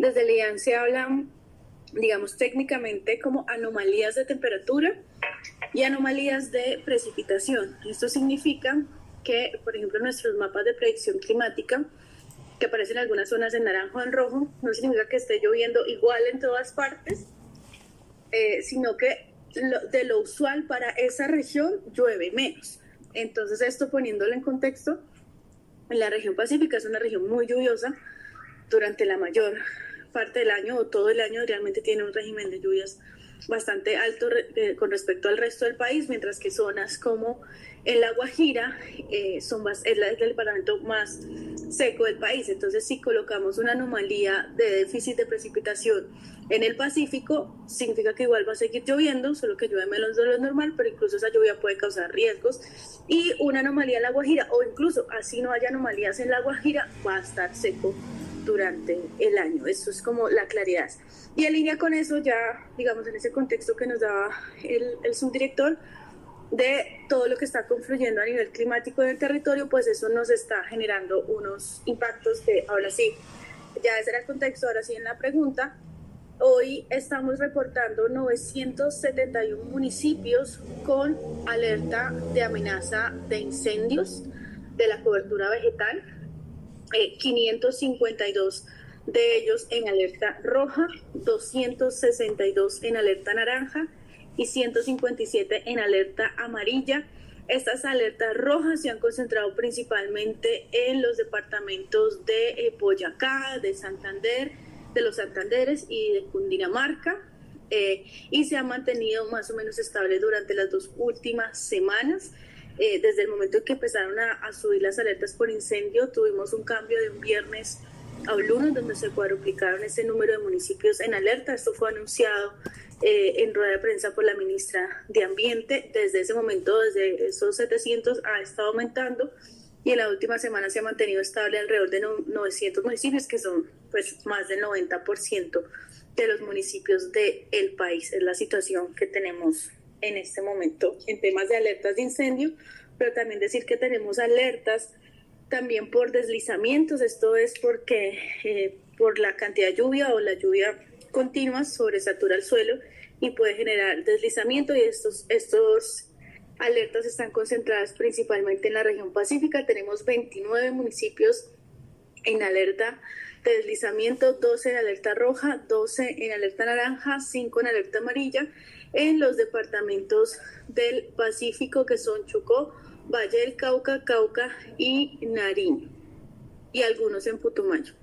Desde el IAN se hablan, digamos técnicamente, como anomalías de temperatura y anomalías de precipitación. Esto significa que, por ejemplo, nuestros mapas de predicción climática, que aparecen en algunas zonas en naranja o en rojo, no significa que esté lloviendo igual en todas partes, eh, sino que de lo usual para esa región llueve menos. Entonces esto poniéndolo en contexto, la región pacífica es una región muy lluviosa durante la mayor parte del año o todo el año realmente tiene un régimen de lluvias bastante alto eh, con respecto al resto del país, mientras que zonas como en La Guajira eh, son es, el departamento más seco del país. Entonces, si colocamos una anomalía de déficit de precipitación en el Pacífico, significa que igual va a seguir lloviendo, solo que llueve menos de lo normal, pero incluso esa lluvia puede causar riesgos. Y una anomalía en La Guajira, o incluso así no haya anomalías en La Guajira, va a estar seco durante el año. Eso es como la claridad. Y en línea con eso, ya, digamos, en ese contexto que nos daba el, el subdirector, de todo lo que está confluyendo a nivel climático en el territorio, pues eso nos está generando unos impactos que ahora sí, ya ese era el contexto, ahora sí en la pregunta. Hoy estamos reportando 971 municipios con alerta de amenaza de incendios de la cobertura vegetal, 552 eh, de ellos en alerta roja, 262 en alerta naranja y 157 en alerta amarilla. Estas alertas rojas se han concentrado principalmente en los departamentos de eh, Boyacá, de Santander, de los Santanderes y de Cundinamarca. Eh, y se ha mantenido más o menos estable durante las dos últimas semanas. Eh, desde el momento en que empezaron a, a, subir las alertas por incendio, tuvimos un cambio de un viernes a un lunes donde se cuadruplicaron ese número de municipios en alerta. Esto fue anunciado eh, en rueda de prensa por la ministra de Ambiente. Desde ese momento, desde esos 700, ha estado aumentando y en la última semana se ha mantenido estable alrededor de 900 municipios, que son pues más del 90% de los municipios del el país. Es la situación que tenemos en este momento en temas de alertas de incendio, pero también decir que tenemos alertas también por deslizamientos. Esto es porque eh, por la cantidad de lluvia o la lluvia continua sobresatura el suelo y puede generar deslizamiento y estos, estos alertas están concentradas principalmente en la región pacífica. Tenemos 29 municipios en alerta de deslizamiento, 12 en alerta roja, 12 en alerta naranja, 5 en alerta amarilla en los departamentos del Pacífico que son Chocó, Valle del Cauca, Cauca y Nariño y algunos en Putumayo.